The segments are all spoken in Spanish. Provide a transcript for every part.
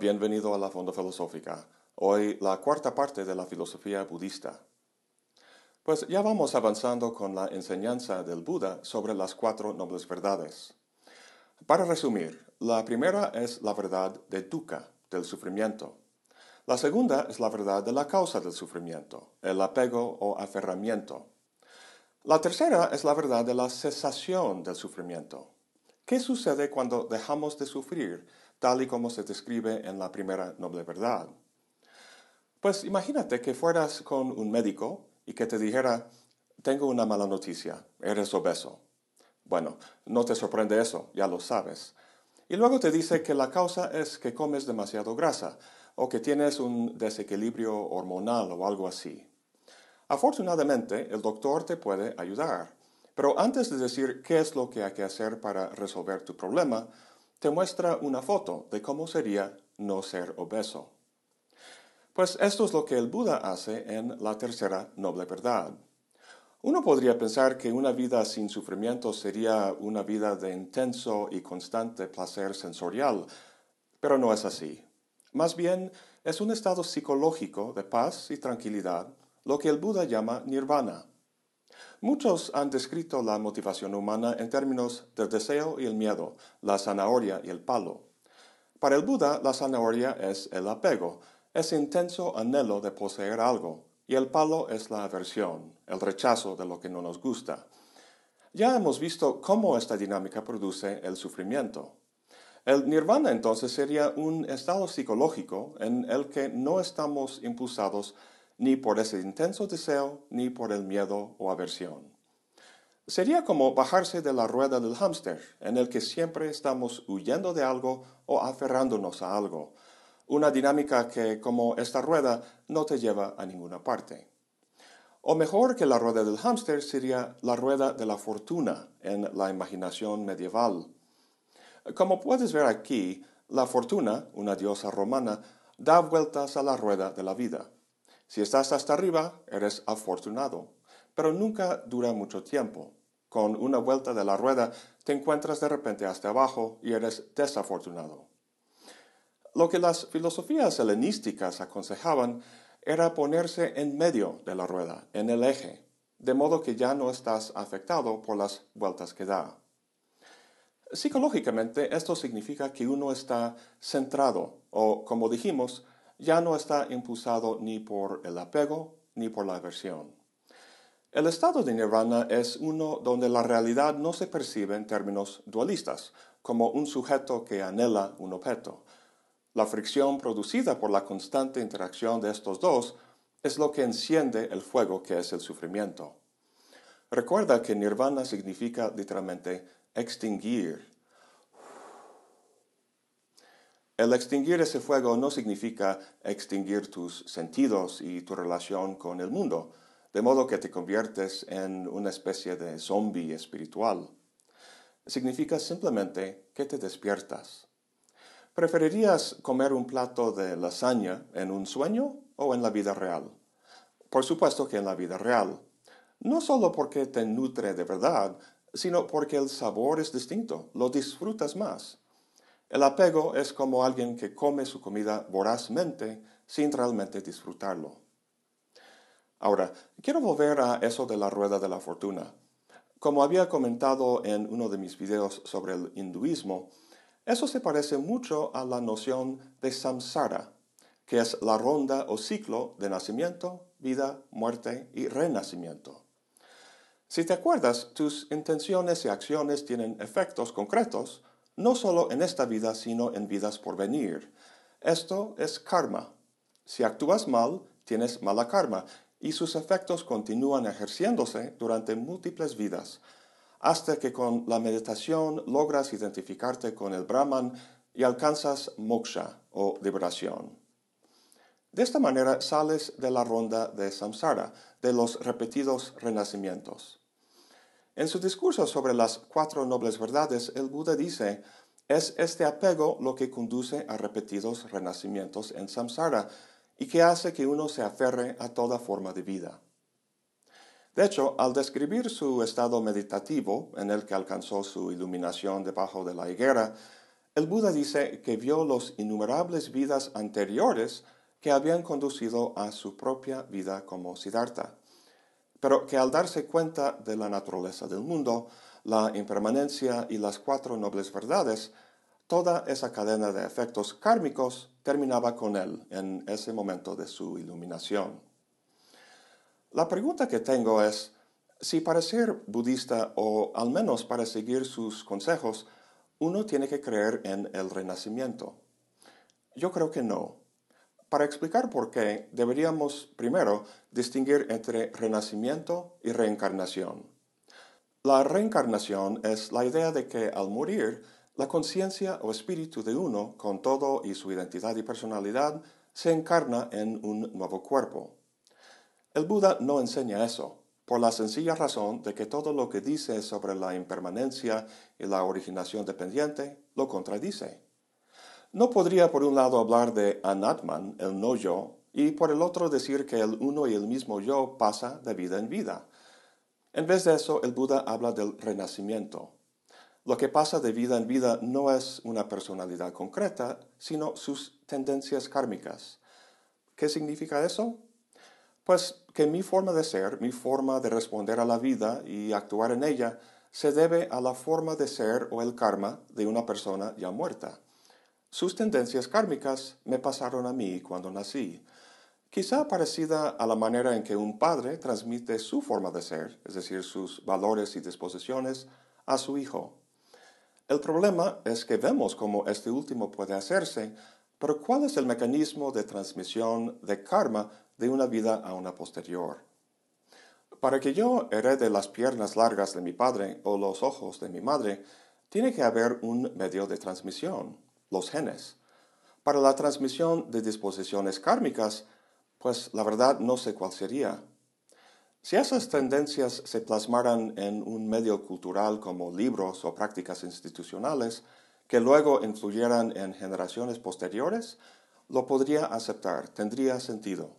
Bienvenido a la Fonda Filosófica. Hoy la cuarta parte de la filosofía budista. Pues ya vamos avanzando con la enseñanza del Buda sobre las cuatro nobles verdades. Para resumir, la primera es la verdad de dukkha, del sufrimiento. La segunda es la verdad de la causa del sufrimiento, el apego o aferramiento. La tercera es la verdad de la cesación del sufrimiento. ¿Qué sucede cuando dejamos de sufrir, tal y como se describe en la primera noble verdad? Pues imagínate que fueras con un médico y que te dijera, tengo una mala noticia, eres obeso. Bueno, no te sorprende eso, ya lo sabes. Y luego te dice que la causa es que comes demasiado grasa o que tienes un desequilibrio hormonal o algo así. Afortunadamente, el doctor te puede ayudar, pero antes de decir qué es lo que hay que hacer para resolver tu problema, te muestra una foto de cómo sería no ser obeso. Pues esto es lo que el Buda hace en la tercera noble verdad. Uno podría pensar que una vida sin sufrimiento sería una vida de intenso y constante placer sensorial, pero no es así. Más bien es un estado psicológico de paz y tranquilidad, lo que el Buda llama nirvana. Muchos han descrito la motivación humana en términos del deseo y el miedo, la zanahoria y el palo. Para el Buda, la zanahoria es el apego, es intenso anhelo de poseer algo, y el palo es la aversión, el rechazo de lo que no nos gusta. Ya hemos visto cómo esta dinámica produce el sufrimiento. El nirvana entonces sería un estado psicológico en el que no estamos impulsados ni por ese intenso deseo ni por el miedo o aversión. Sería como bajarse de la rueda del hámster, en el que siempre estamos huyendo de algo o aferrándonos a algo, una dinámica que, como esta rueda, no te lleva a ninguna parte. O mejor que la rueda del hámster sería la rueda de la fortuna en la imaginación medieval. Como puedes ver aquí, la fortuna, una diosa romana, da vueltas a la rueda de la vida. Si estás hasta arriba, eres afortunado, pero nunca dura mucho tiempo. Con una vuelta de la rueda te encuentras de repente hasta abajo y eres desafortunado. Lo que las filosofías helenísticas aconsejaban era ponerse en medio de la rueda, en el eje, de modo que ya no estás afectado por las vueltas que da. Psicológicamente esto significa que uno está centrado o, como dijimos, ya no está impulsado ni por el apego ni por la aversión. El estado de nirvana es uno donde la realidad no se percibe en términos dualistas, como un sujeto que anhela un objeto, la fricción producida por la constante interacción de estos dos es lo que enciende el fuego que es el sufrimiento. Recuerda que nirvana significa literalmente extinguir. El extinguir ese fuego no significa extinguir tus sentidos y tu relación con el mundo, de modo que te conviertes en una especie de zombie espiritual. Significa simplemente que te despiertas. ¿Preferirías comer un plato de lasaña en un sueño o en la vida real? Por supuesto que en la vida real. No solo porque te nutre de verdad, sino porque el sabor es distinto, lo disfrutas más. El apego es como alguien que come su comida vorazmente sin realmente disfrutarlo. Ahora, quiero volver a eso de la rueda de la fortuna. Como había comentado en uno de mis videos sobre el hinduismo, eso se parece mucho a la noción de samsara, que es la ronda o ciclo de nacimiento, vida, muerte y renacimiento. Si te acuerdas, tus intenciones y acciones tienen efectos concretos, no solo en esta vida, sino en vidas por venir. Esto es karma. Si actúas mal, tienes mala karma, y sus efectos continúan ejerciéndose durante múltiples vidas, hasta que con la meditación logras identificarte con el Brahman y alcanzas moksha o liberación. De esta manera sales de la ronda de samsara, de los repetidos renacimientos. En su discurso sobre las cuatro nobles verdades, el Buda dice, es este apego lo que conduce a repetidos renacimientos en samsara y que hace que uno se aferre a toda forma de vida. De hecho, al describir su estado meditativo, en el que alcanzó su iluminación debajo de la higuera, el Buda dice que vio los innumerables vidas anteriores que habían conducido a su propia vida como Siddhartha, pero que al darse cuenta de la naturaleza del mundo, la impermanencia y las cuatro nobles verdades, toda esa cadena de efectos kármicos terminaba con él en ese momento de su iluminación. La pregunta que tengo es, si para ser budista o al menos para seguir sus consejos, uno tiene que creer en el renacimiento. Yo creo que no. Para explicar por qué, deberíamos primero distinguir entre renacimiento y reencarnación. La reencarnación es la idea de que al morir, la conciencia o espíritu de uno, con todo y su identidad y personalidad, se encarna en un nuevo cuerpo. El Buda no enseña eso, por la sencilla razón de que todo lo que dice sobre la impermanencia y la originación dependiente lo contradice. No podría por un lado hablar de anatman, el no yo, y por el otro decir que el uno y el mismo yo pasa de vida en vida. En vez de eso, el Buda habla del renacimiento. Lo que pasa de vida en vida no es una personalidad concreta, sino sus tendencias kármicas. ¿Qué significa eso? Pues que mi forma de ser, mi forma de responder a la vida y actuar en ella, se debe a la forma de ser o el karma de una persona ya muerta. Sus tendencias kármicas me pasaron a mí cuando nací, quizá parecida a la manera en que un padre transmite su forma de ser, es decir, sus valores y disposiciones, a su hijo. El problema es que vemos cómo este último puede hacerse, pero ¿cuál es el mecanismo de transmisión de karma de una vida a una posterior? Para que yo herede las piernas largas de mi padre o los ojos de mi madre, tiene que haber un medio de transmisión los genes. Para la transmisión de disposiciones kármicas, pues la verdad no sé cuál sería. Si esas tendencias se plasmaran en un medio cultural como libros o prácticas institucionales, que luego influyeran en generaciones posteriores, lo podría aceptar, tendría sentido.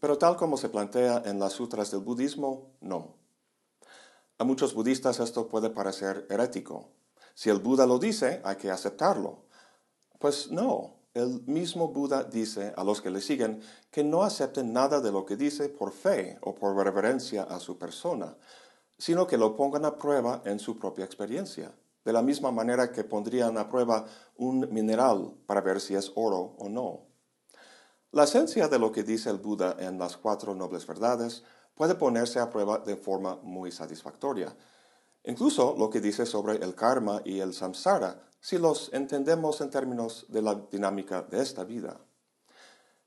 Pero tal como se plantea en las sutras del budismo, no. A muchos budistas esto puede parecer herético. Si el Buda lo dice, hay que aceptarlo. Pues no, el mismo Buda dice a los que le siguen que no acepten nada de lo que dice por fe o por reverencia a su persona, sino que lo pongan a prueba en su propia experiencia, de la misma manera que pondrían a prueba un mineral para ver si es oro o no. La esencia de lo que dice el Buda en las cuatro nobles verdades puede ponerse a prueba de forma muy satisfactoria. Incluso lo que dice sobre el karma y el samsara si los entendemos en términos de la dinámica de esta vida.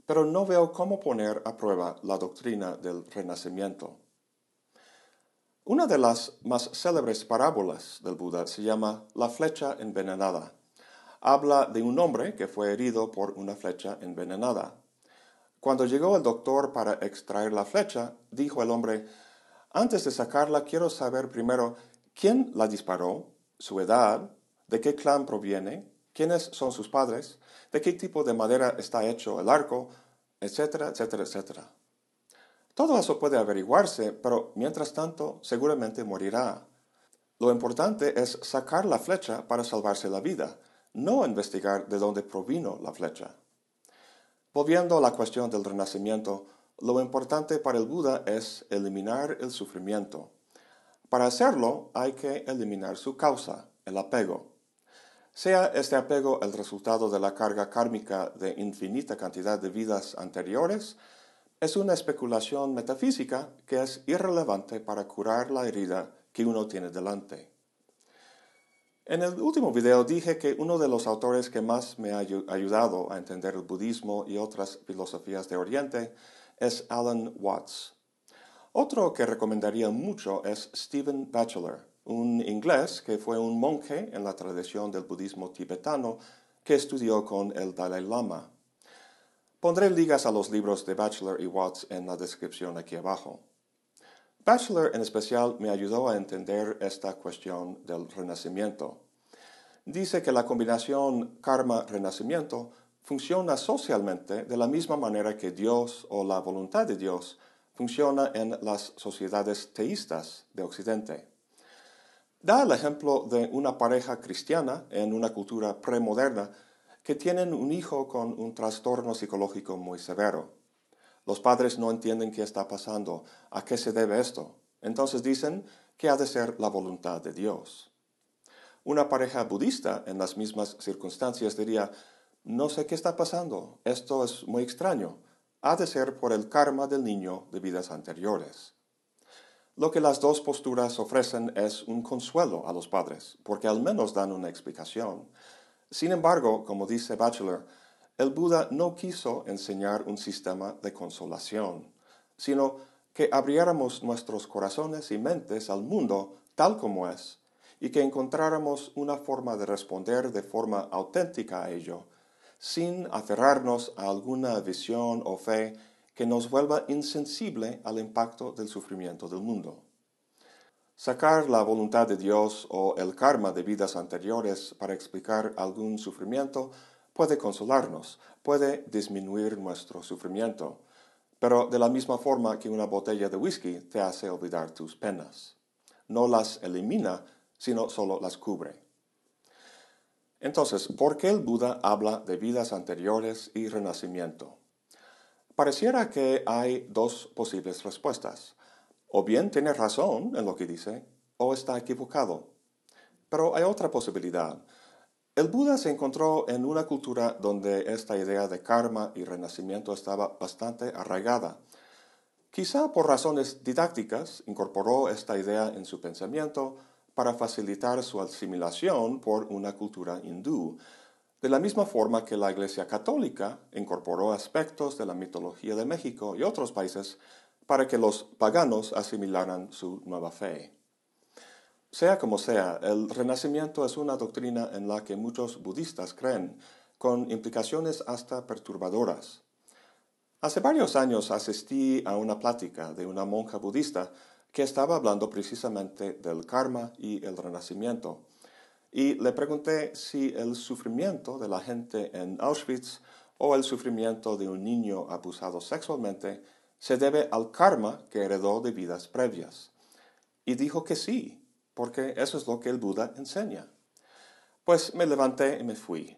Pero no veo cómo poner a prueba la doctrina del renacimiento. Una de las más célebres parábolas del Buda se llama La flecha envenenada. Habla de un hombre que fue herido por una flecha envenenada. Cuando llegó el doctor para extraer la flecha, dijo el hombre, antes de sacarla quiero saber primero quién la disparó, su edad, de qué clan proviene, quiénes son sus padres, de qué tipo de madera está hecho el arco, etcétera, etcétera, etcétera. Todo eso puede averiguarse, pero mientras tanto seguramente morirá. Lo importante es sacar la flecha para salvarse la vida, no investigar de dónde provino la flecha. Volviendo a la cuestión del renacimiento, lo importante para el Buda es eliminar el sufrimiento. Para hacerlo hay que eliminar su causa, el apego. Sea este apego el resultado de la carga kármica de infinita cantidad de vidas anteriores, es una especulación metafísica que es irrelevante para curar la herida que uno tiene delante. En el último video dije que uno de los autores que más me ha ayudado a entender el budismo y otras filosofías de Oriente es Alan Watts. Otro que recomendaría mucho es Stephen Batchelor un inglés que fue un monje en la tradición del budismo tibetano que estudió con el Dalai Lama. Pondré ligas a los libros de Batchelor y Watts en la descripción aquí abajo. Batchelor en especial me ayudó a entender esta cuestión del renacimiento. Dice que la combinación karma-renacimiento funciona socialmente de la misma manera que Dios o la voluntad de Dios funciona en las sociedades teístas de Occidente. Da el ejemplo de una pareja cristiana en una cultura premoderna que tienen un hijo con un trastorno psicológico muy severo. Los padres no entienden qué está pasando, a qué se debe esto. Entonces dicen que ha de ser la voluntad de Dios. Una pareja budista en las mismas circunstancias diría, no sé qué está pasando, esto es muy extraño, ha de ser por el karma del niño de vidas anteriores. Lo que las dos posturas ofrecen es un consuelo a los padres, porque al menos dan una explicación. Sin embargo, como dice Batchelor, el Buda no quiso enseñar un sistema de consolación, sino que abriéramos nuestros corazones y mentes al mundo tal como es, y que encontráramos una forma de responder de forma auténtica a ello, sin aferrarnos a alguna visión o fe que nos vuelva insensible al impacto del sufrimiento del mundo. Sacar la voluntad de Dios o el karma de vidas anteriores para explicar algún sufrimiento puede consolarnos, puede disminuir nuestro sufrimiento, pero de la misma forma que una botella de whisky te hace olvidar tus penas. No las elimina, sino solo las cubre. Entonces, ¿por qué el Buda habla de vidas anteriores y renacimiento? Pareciera que hay dos posibles respuestas. O bien tiene razón en lo que dice, o está equivocado. Pero hay otra posibilidad. El Buda se encontró en una cultura donde esta idea de karma y renacimiento estaba bastante arraigada. Quizá por razones didácticas incorporó esta idea en su pensamiento, para facilitar su asimilación por una cultura hindú, de la misma forma que la Iglesia Católica incorporó aspectos de la mitología de México y otros países para que los paganos asimilaran su nueva fe. Sea como sea, el Renacimiento es una doctrina en la que muchos budistas creen, con implicaciones hasta perturbadoras. Hace varios años asistí a una plática de una monja budista que estaba hablando precisamente del karma y el renacimiento. Y le pregunté si el sufrimiento de la gente en Auschwitz o el sufrimiento de un niño abusado sexualmente se debe al karma que heredó de vidas previas. Y dijo que sí, porque eso es lo que el Buda enseña. Pues me levanté y me fui.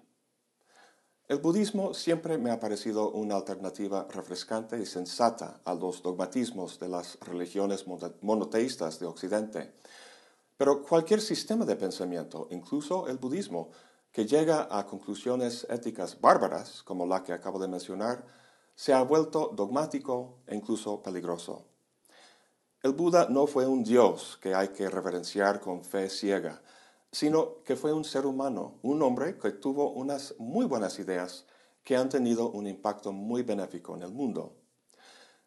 El budismo siempre me ha parecido una alternativa refrescante y sensata a los dogmatismos de las religiones monoteístas de Occidente. Pero cualquier sistema de pensamiento, incluso el budismo, que llega a conclusiones éticas bárbaras, como la que acabo de mencionar, se ha vuelto dogmático e incluso peligroso. El Buda no fue un dios que hay que reverenciar con fe ciega, sino que fue un ser humano, un hombre que tuvo unas muy buenas ideas que han tenido un impacto muy benéfico en el mundo.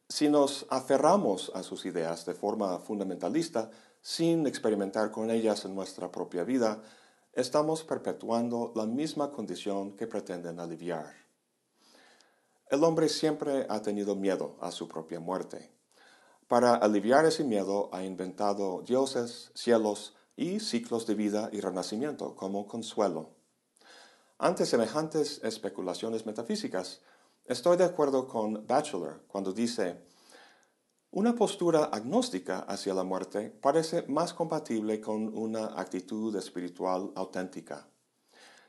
Si nos aferramos a sus ideas de forma fundamentalista, sin experimentar con ellas en nuestra propia vida, estamos perpetuando la misma condición que pretenden aliviar. El hombre siempre ha tenido miedo a su propia muerte. Para aliviar ese miedo ha inventado dioses, cielos, y ciclos de vida y renacimiento como consuelo. Ante semejantes especulaciones metafísicas, estoy de acuerdo con Batchelor cuando dice, una postura agnóstica hacia la muerte parece más compatible con una actitud espiritual auténtica.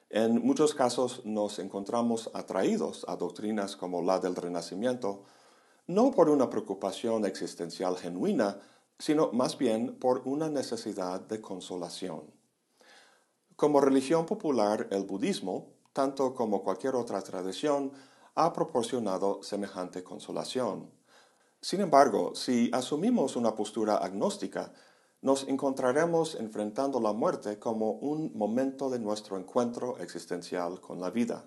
En muchos casos nos encontramos atraídos a doctrinas como la del Renacimiento, no por una preocupación existencial genuina, sino más bien por una necesidad de consolación. Como religión popular, el budismo, tanto como cualquier otra tradición, ha proporcionado semejante consolación. Sin embargo, si asumimos una postura agnóstica, nos encontraremos enfrentando la muerte como un momento de nuestro encuentro existencial con la vida.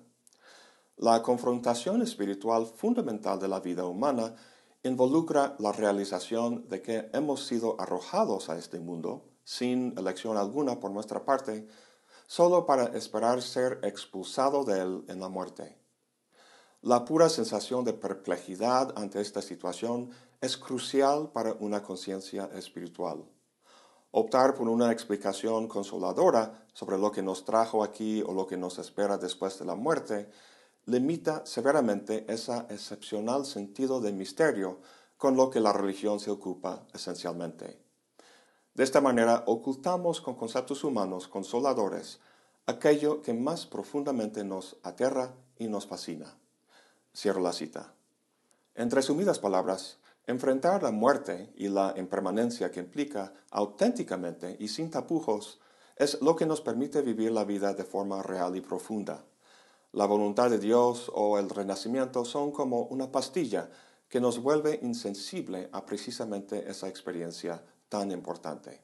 La confrontación espiritual fundamental de la vida humana involucra la realización de que hemos sido arrojados a este mundo, sin elección alguna por nuestra parte, solo para esperar ser expulsado de él en la muerte. La pura sensación de perplejidad ante esta situación es crucial para una conciencia espiritual. Optar por una explicación consoladora sobre lo que nos trajo aquí o lo que nos espera después de la muerte limita severamente ese excepcional sentido de misterio con lo que la religión se ocupa esencialmente. De esta manera ocultamos con conceptos humanos consoladores aquello que más profundamente nos aterra y nos fascina. Cierro la cita. En resumidas palabras, enfrentar la muerte y la impermanencia que implica auténticamente y sin tapujos es lo que nos permite vivir la vida de forma real y profunda. La voluntad de Dios o el renacimiento son como una pastilla que nos vuelve insensible a precisamente esa experiencia tan importante.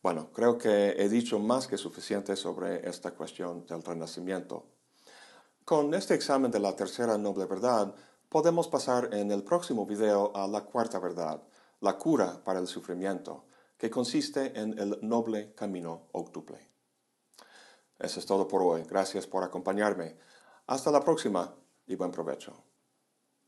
Bueno, creo que he dicho más que suficiente sobre esta cuestión del renacimiento. Con este examen de la tercera noble verdad, podemos pasar en el próximo video a la cuarta verdad, la cura para el sufrimiento, que consiste en el noble camino octuple. Eso es todo por hoy. Gracias por acompañarme. Hasta la próxima y buen provecho.